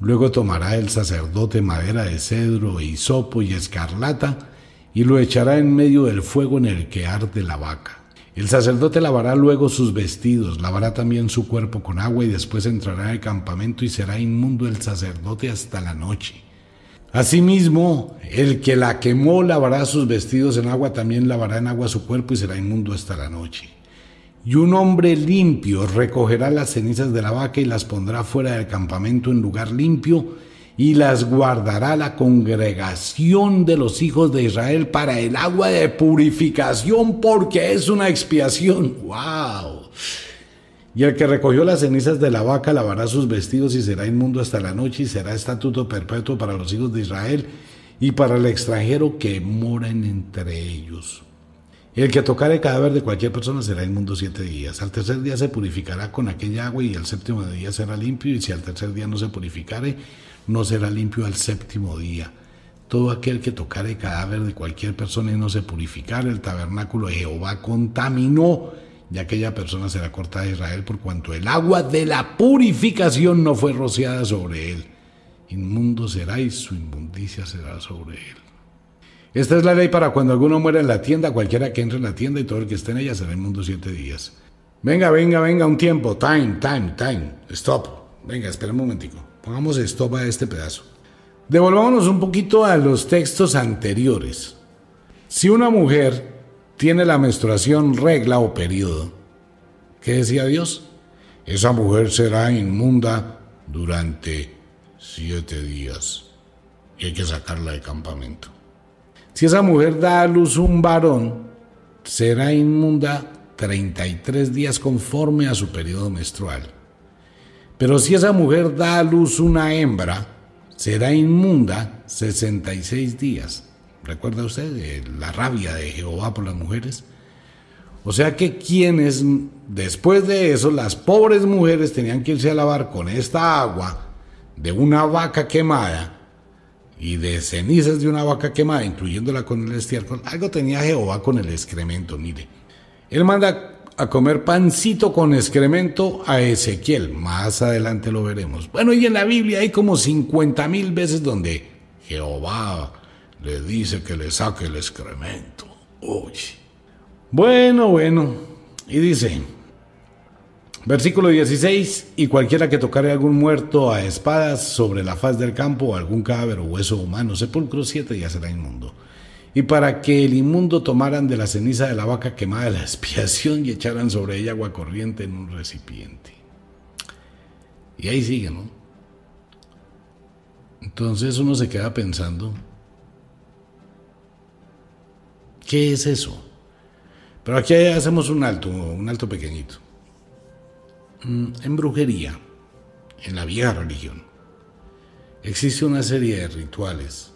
[SPEAKER 1] Luego tomará el sacerdote madera de cedro, hisopo y escarlata y lo echará en medio del fuego en el que arde la vaca. El sacerdote lavará luego sus vestidos, lavará también su cuerpo con agua y después entrará al campamento y será inmundo el sacerdote hasta la noche. Asimismo, el que la quemó lavará sus vestidos en agua, también lavará en agua su cuerpo y será inmundo hasta la noche. Y un hombre limpio recogerá las cenizas de la vaca y las pondrá fuera del campamento en lugar limpio y las guardará la congregación de los hijos de Israel para el agua de purificación porque es una expiación. ¡Wow! Y el que recogió las cenizas de la vaca lavará sus vestidos y será inmundo hasta la noche y será estatuto perpetuo para los hijos de Israel y para el extranjero que moran entre ellos. El que tocare el cadáver de cualquier persona será inmundo siete días. Al tercer día se purificará con aquella agua y al séptimo día será limpio. Y si al tercer día no se purificare, no será limpio al séptimo día. Todo aquel que tocare cadáver de cualquier persona y no se purificare, el tabernáculo de Jehová contaminó, y aquella persona será cortada de Israel por cuanto el agua de la purificación no fue rociada sobre él. Inmundo será y su inmundicia será sobre él. Esta es la ley para cuando alguno muera en la tienda, cualquiera que entre en la tienda y todo el que esté en ella será inmundo siete días. Venga, venga, venga, un tiempo. Time, time, time. Stop. Venga, espera un momentico. Pongamos stop a este pedazo. Devolvámonos un poquito a los textos anteriores. Si una mujer tiene la menstruación regla o periodo, ¿qué decía Dios? Esa mujer será inmunda durante siete días y hay que sacarla del campamento. Si esa mujer da a luz un varón, será inmunda 33 días conforme a su periodo menstrual. Pero si esa mujer da a luz una hembra, será inmunda 66 días. ¿Recuerda usted la rabia de Jehová por las mujeres? O sea que quienes, después de eso, las pobres mujeres tenían que irse a lavar con esta agua de una vaca quemada y de cenizas de una vaca quemada, incluyéndola con el estiércol, algo tenía Jehová con el excremento, mire. Él manda a comer pancito con excremento a Ezequiel, más adelante lo veremos. Bueno, y en la Biblia hay como 50 mil veces donde Jehová le dice que le saque el excremento. Oye. Bueno, bueno. Y dice, Versículo 16, y cualquiera que tocare algún muerto a espadas sobre la faz del campo, algún cadáver o hueso humano, sepulcro siete días será inmundo. Y para que el inmundo tomaran de la ceniza de la vaca quemada la expiación y echaran sobre ella agua corriente en un recipiente. Y ahí sigue, ¿no? Entonces uno se queda pensando, ¿qué es eso? Pero aquí hacemos un alto, un alto pequeñito. Mm, en brujería, en la vieja religión, existe una serie de rituales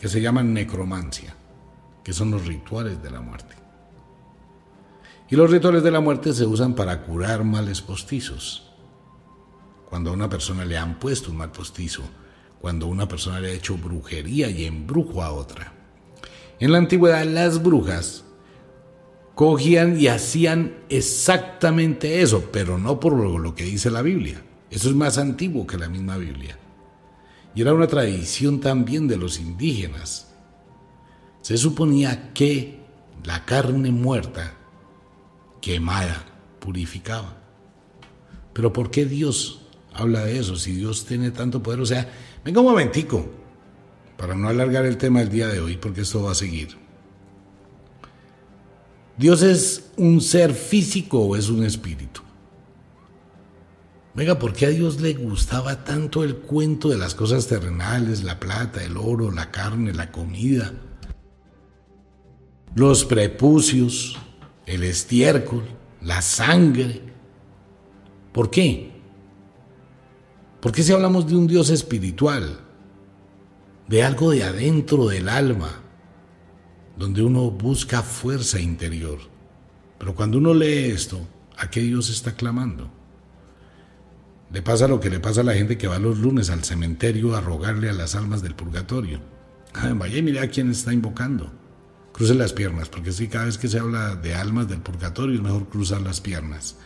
[SPEAKER 1] que se llaman necromancia, que son los rituales de la muerte. Y los rituales de la muerte se usan para curar males postizos. Cuando a una persona le han puesto un mal postizo, cuando una persona le ha hecho brujería y embrujo a otra. En la antigüedad las brujas cogían y hacían exactamente eso, pero no por lo que dice la Biblia. Eso es más antiguo que la misma Biblia. Y era una tradición también de los indígenas. Se suponía que la carne muerta, quemada, purificaba. Pero ¿por qué Dios habla de eso? Si Dios tiene tanto poder. O sea, venga un momentico, para no alargar el tema del día de hoy, porque esto va a seguir. ¿Dios es un ser físico o es un espíritu? Venga, ¿por qué a Dios le gustaba tanto el cuento de las cosas terrenales, la plata, el oro, la carne, la comida, los prepucios, el estiércol, la sangre? ¿Por qué? Porque si hablamos de un Dios espiritual, de algo de adentro del alma, donde uno busca fuerza interior. Pero cuando uno lee esto, ¿a qué Dios está clamando? Le pasa lo que le pasa a la gente que va los lunes al cementerio a rogarle a las almas del purgatorio. vaya y mire a quién está invocando. Cruce las piernas, porque si cada vez que se habla de almas del purgatorio es mejor cruzar las piernas.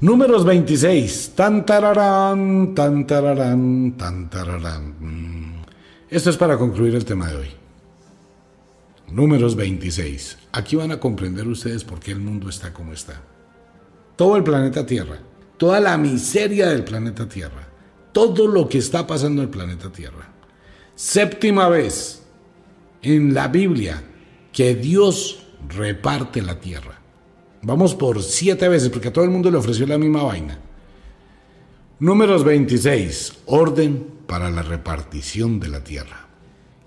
[SPEAKER 1] Números 26. Tan tararán, tan tararán, tan tararán. Mm. Esto es para concluir el tema de hoy. Números 26. Aquí van a comprender ustedes por qué el mundo está como está. Todo el planeta Tierra, toda la miseria del planeta Tierra, todo lo que está pasando en el planeta Tierra. Séptima vez en la Biblia que Dios reparte la tierra. Vamos por siete veces, porque a todo el mundo le ofreció la misma vaina. Números 26. Orden para la repartición de la tierra.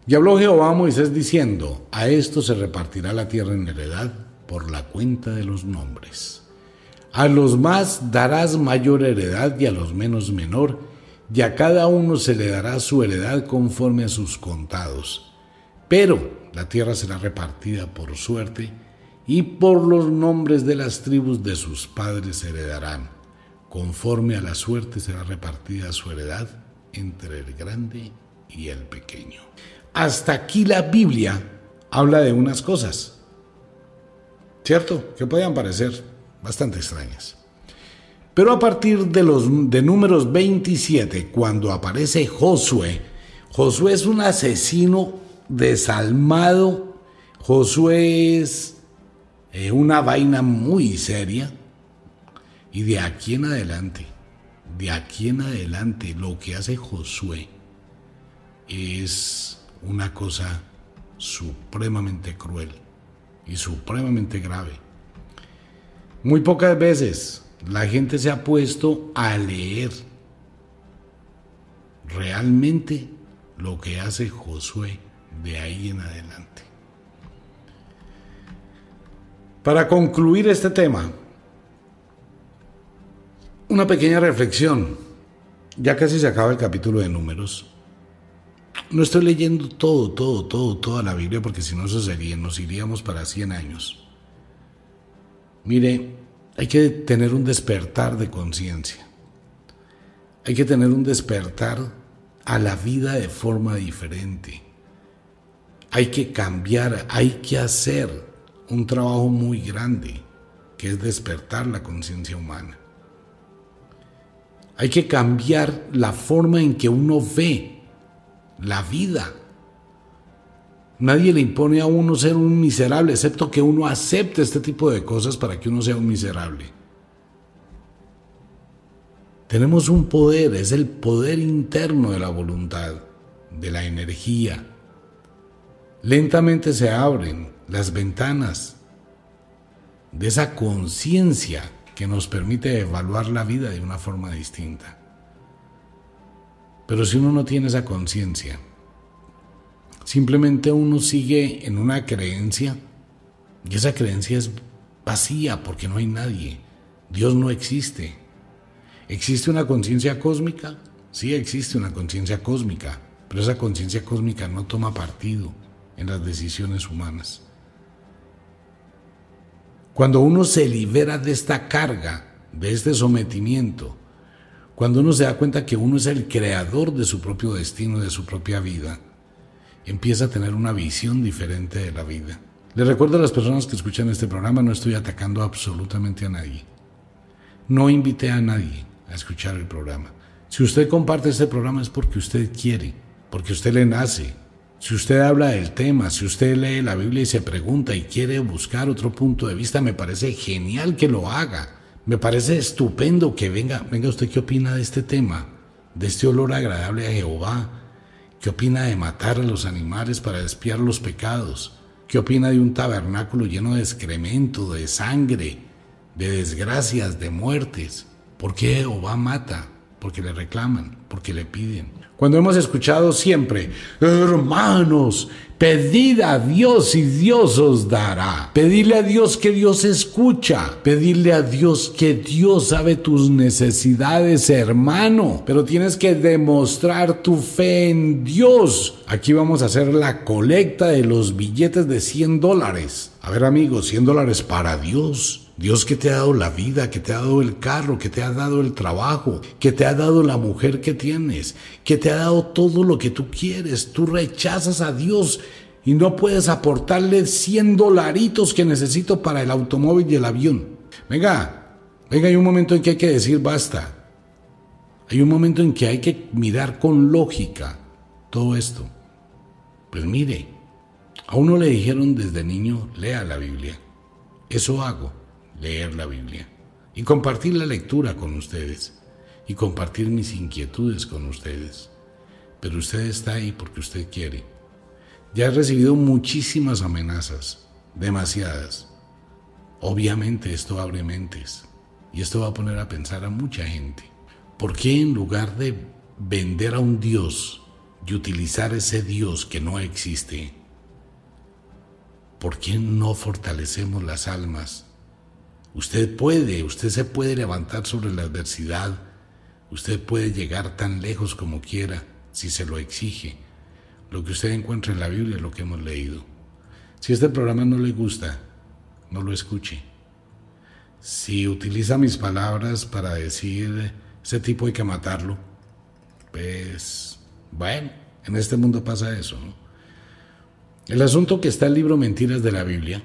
[SPEAKER 1] Y habló Jehová a Moisés diciendo, a esto se repartirá la tierra en heredad por la cuenta de los nombres. A los más darás mayor heredad y a los menos menor, y a cada uno se le dará su heredad conforme a sus contados. Pero la tierra será repartida por suerte, y por los nombres de las tribus de sus padres heredarán. Conforme a la suerte será repartida su heredad entre el grande y el pequeño. Hasta aquí la Biblia habla de unas cosas, ¿cierto? Que podían parecer bastante extrañas. Pero a partir de los de números 27, cuando aparece Josué, Josué es un asesino desalmado, Josué es es una vaina muy seria. Y de aquí en adelante, de aquí en adelante, lo que hace Josué es una cosa supremamente cruel y supremamente grave. Muy pocas veces la gente se ha puesto a leer realmente lo que hace Josué de ahí en adelante. Para concluir este tema, una pequeña reflexión. Ya casi se acaba el capítulo de números. No estoy leyendo todo, todo, todo, toda la Biblia porque si no sería, nos iríamos para 100 años. Mire, hay que tener un despertar de conciencia. Hay que tener un despertar a la vida de forma diferente. Hay que cambiar, hay que hacer un trabajo muy grande, que es despertar la conciencia humana. Hay que cambiar la forma en que uno ve la vida. Nadie le impone a uno ser un miserable, excepto que uno acepte este tipo de cosas para que uno sea un miserable. Tenemos un poder, es el poder interno de la voluntad, de la energía. Lentamente se abren las ventanas de esa conciencia que nos permite evaluar la vida de una forma distinta. Pero si uno no tiene esa conciencia, simplemente uno sigue en una creencia y esa creencia es vacía porque no hay nadie. Dios no existe. ¿Existe una conciencia cósmica? Sí existe una conciencia cósmica, pero esa conciencia cósmica no toma partido en las decisiones humanas. Cuando uno se libera de esta carga, de este sometimiento, cuando uno se da cuenta que uno es el creador de su propio destino, de su propia vida, empieza a tener una visión diferente de la vida. Le recuerdo a las personas que escuchan este programa, no estoy atacando absolutamente a nadie. No invité a nadie a escuchar el programa. Si usted comparte este programa es porque usted quiere, porque usted le nace, si usted habla del tema, si usted lee la Biblia y se pregunta y quiere buscar otro punto de vista, me parece genial que lo haga. Me parece estupendo que venga, venga usted qué opina de este tema, de este olor agradable a Jehová. ¿Qué opina de matar a los animales para despiar los pecados? ¿Qué opina de un tabernáculo lleno de excremento, de sangre, de desgracias, de muertes? ¿Por qué Jehová mata? Porque le reclaman, porque le piden. Cuando hemos escuchado siempre, hermanos, Pedid a Dios y Dios os dará. Pedirle a Dios que Dios escucha. Pedirle a Dios que Dios sabe tus necesidades, hermano. Pero tienes que demostrar tu fe en Dios. Aquí vamos a hacer la colecta de los billetes de 100 dólares. A ver amigos, 100 dólares para Dios. Dios que te ha dado la vida, que te ha dado el carro, que te ha dado el trabajo, que te ha dado la mujer que tienes, que te ha dado todo lo que tú quieres. Tú rechazas a Dios y no puedes aportarle 100 dolaritos que necesito para el automóvil y el avión. Venga, venga, hay un momento en que hay que decir basta. Hay un momento en que hay que mirar con lógica todo esto. Pues mire, a uno le dijeron desde niño, lea la Biblia. Eso hago leer la Biblia y compartir la lectura con ustedes y compartir mis inquietudes con ustedes. Pero usted está ahí porque usted quiere. Ya he recibido muchísimas amenazas, demasiadas. Obviamente esto abre mentes y esto va a poner a pensar a mucha gente. ¿Por qué en lugar de vender a un Dios y utilizar ese Dios que no existe, ¿por qué no fortalecemos las almas Usted puede, usted se puede levantar sobre la adversidad, usted puede llegar tan lejos como quiera si se lo exige. Lo que usted encuentra en la Biblia es lo que hemos leído. Si este programa no le gusta, no lo escuche. Si utiliza mis palabras para decir ese tipo hay que matarlo, pues bueno, en este mundo pasa eso. El asunto que está el libro Mentiras de la Biblia,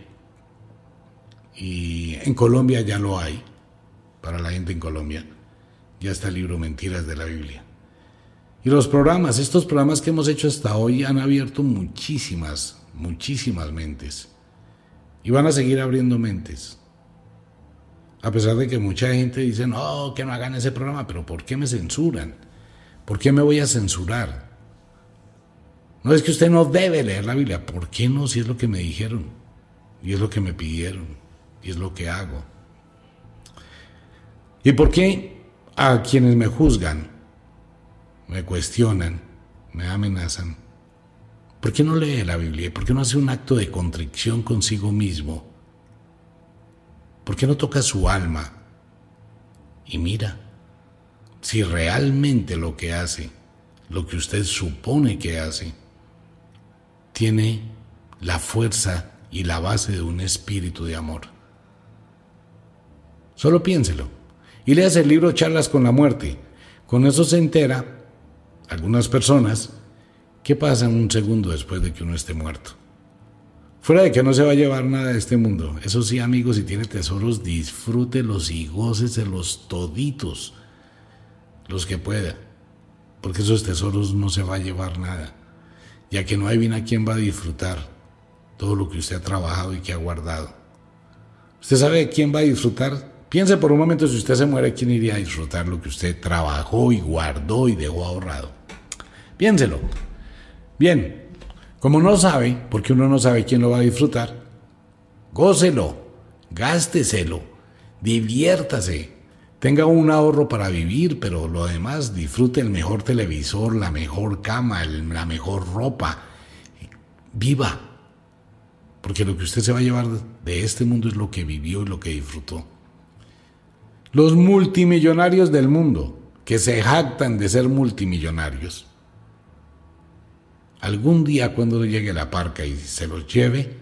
[SPEAKER 1] y en Colombia ya lo hay, para la gente en Colombia. Ya está el libro Mentiras de la Biblia. Y los programas, estos programas que hemos hecho hasta hoy han abierto muchísimas, muchísimas mentes. Y van a seguir abriendo mentes. A pesar de que mucha gente dice, no, que no hagan ese programa, pero ¿por qué me censuran? ¿Por qué me voy a censurar? No es que usted no debe leer la Biblia, ¿por qué no? Si es lo que me dijeron y es lo que me pidieron y es lo que hago. ¿Y por qué a quienes me juzgan, me cuestionan, me amenazan? ¿Por qué no lee la Biblia? ¿Por qué no hace un acto de contrición consigo mismo? ¿Por qué no toca su alma? Y mira, si realmente lo que hace, lo que usted supone que hace, tiene la fuerza y la base de un espíritu de amor. Solo piénselo. Y leas el libro Charlas con la muerte. Con eso se entera, algunas personas, qué pasa un segundo después de que uno esté muerto. Fuera de que no se va a llevar nada de este mundo. Eso sí, amigos, si tiene tesoros, disfrútelos y los toditos, los que pueda. Porque esos tesoros no se va a llevar nada. Ya que no hay bien a quien va a disfrutar todo lo que usted ha trabajado y que ha guardado. ¿Usted sabe quién va a disfrutar Piense por un momento si usted se muere, ¿quién iría a disfrutar lo que usted trabajó y guardó y dejó ahorrado? Piénselo. Bien, como no sabe, porque uno no sabe quién lo va a disfrutar, gócelo, gásteselo, diviértase, tenga un ahorro para vivir, pero lo demás disfrute el mejor televisor, la mejor cama, la mejor ropa. Viva, porque lo que usted se va a llevar de este mundo es lo que vivió y lo que disfrutó. Los multimillonarios del mundo, que se jactan de ser multimillonarios. Algún día cuando llegue la parca y se los lleve,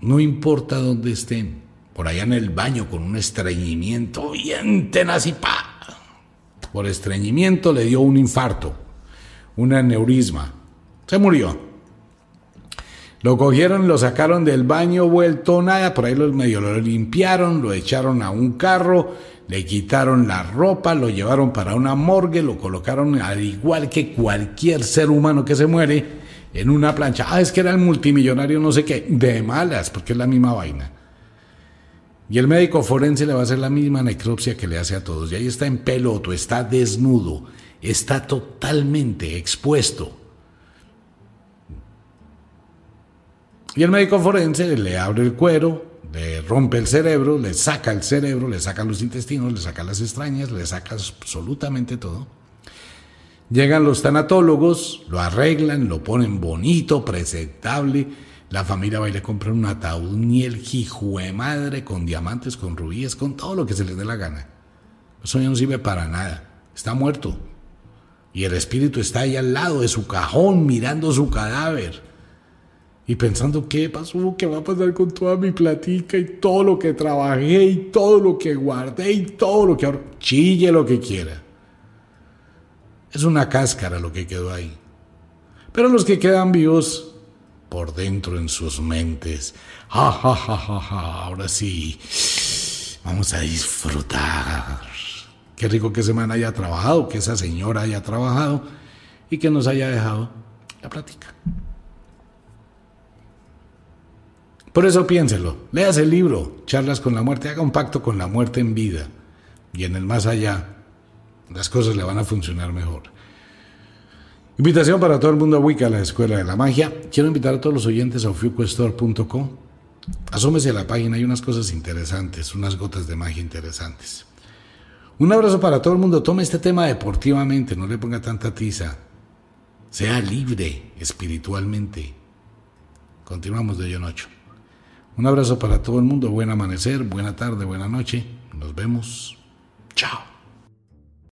[SPEAKER 1] no importa dónde estén, por allá en el baño con un estreñimiento bien tenaz y pa. Por estreñimiento le dio un infarto, un aneurisma. Se murió. Lo cogieron, lo sacaron del baño, vuelto nada, por ahí los medio lo limpiaron, lo echaron a un carro, le quitaron la ropa, lo llevaron para una morgue, lo colocaron al igual que cualquier ser humano que se muere en una plancha. Ah, es que era el multimillonario no sé qué, de malas, porque es la misma vaina. Y el médico forense le va a hacer la misma necropsia que le hace a todos. Y ahí está en peloto, está desnudo, está totalmente expuesto Y el médico forense le abre el cuero, le rompe el cerebro, le saca el cerebro, le saca los intestinos, le saca las extrañas, le saca absolutamente todo. Llegan los tanatólogos, lo arreglan, lo ponen bonito, presentable. La familia va y le compra un ataúd, ni el de madre, con diamantes, con rubíes, con todo lo que se les dé la gana. Eso ya no sirve para nada. Está muerto. Y el espíritu está ahí al lado de su cajón, mirando su cadáver. Y pensando, ¿qué pasó? ¿Qué va a pasar con toda mi platica y todo lo que trabajé y todo lo que guardé y todo lo que ahora... Chille lo que quiera. Es una cáscara lo que quedó ahí. Pero los que quedan vivos por dentro en sus mentes, ja, ja, ahora sí, vamos a disfrutar. Qué rico que ese man haya trabajado, que esa señora haya trabajado y que nos haya dejado la plática. Por eso piénselo, leas el libro, charlas con la muerte, haga un pacto con la muerte en vida y en el más allá las cosas le van a funcionar mejor. Invitación para todo el mundo a Wicca, la Escuela de la Magia. Quiero invitar a todos los oyentes a ofiuquestore.com. Asómese a la página, hay unas cosas interesantes, unas gotas de magia interesantes. Un abrazo para todo el mundo. Tome este tema deportivamente, no le ponga tanta tiza. Sea libre espiritualmente. Continuamos de hoy en ocho. Un abrazo para todo el mundo. Buen amanecer, buena tarde, buena noche. Nos vemos. Chao.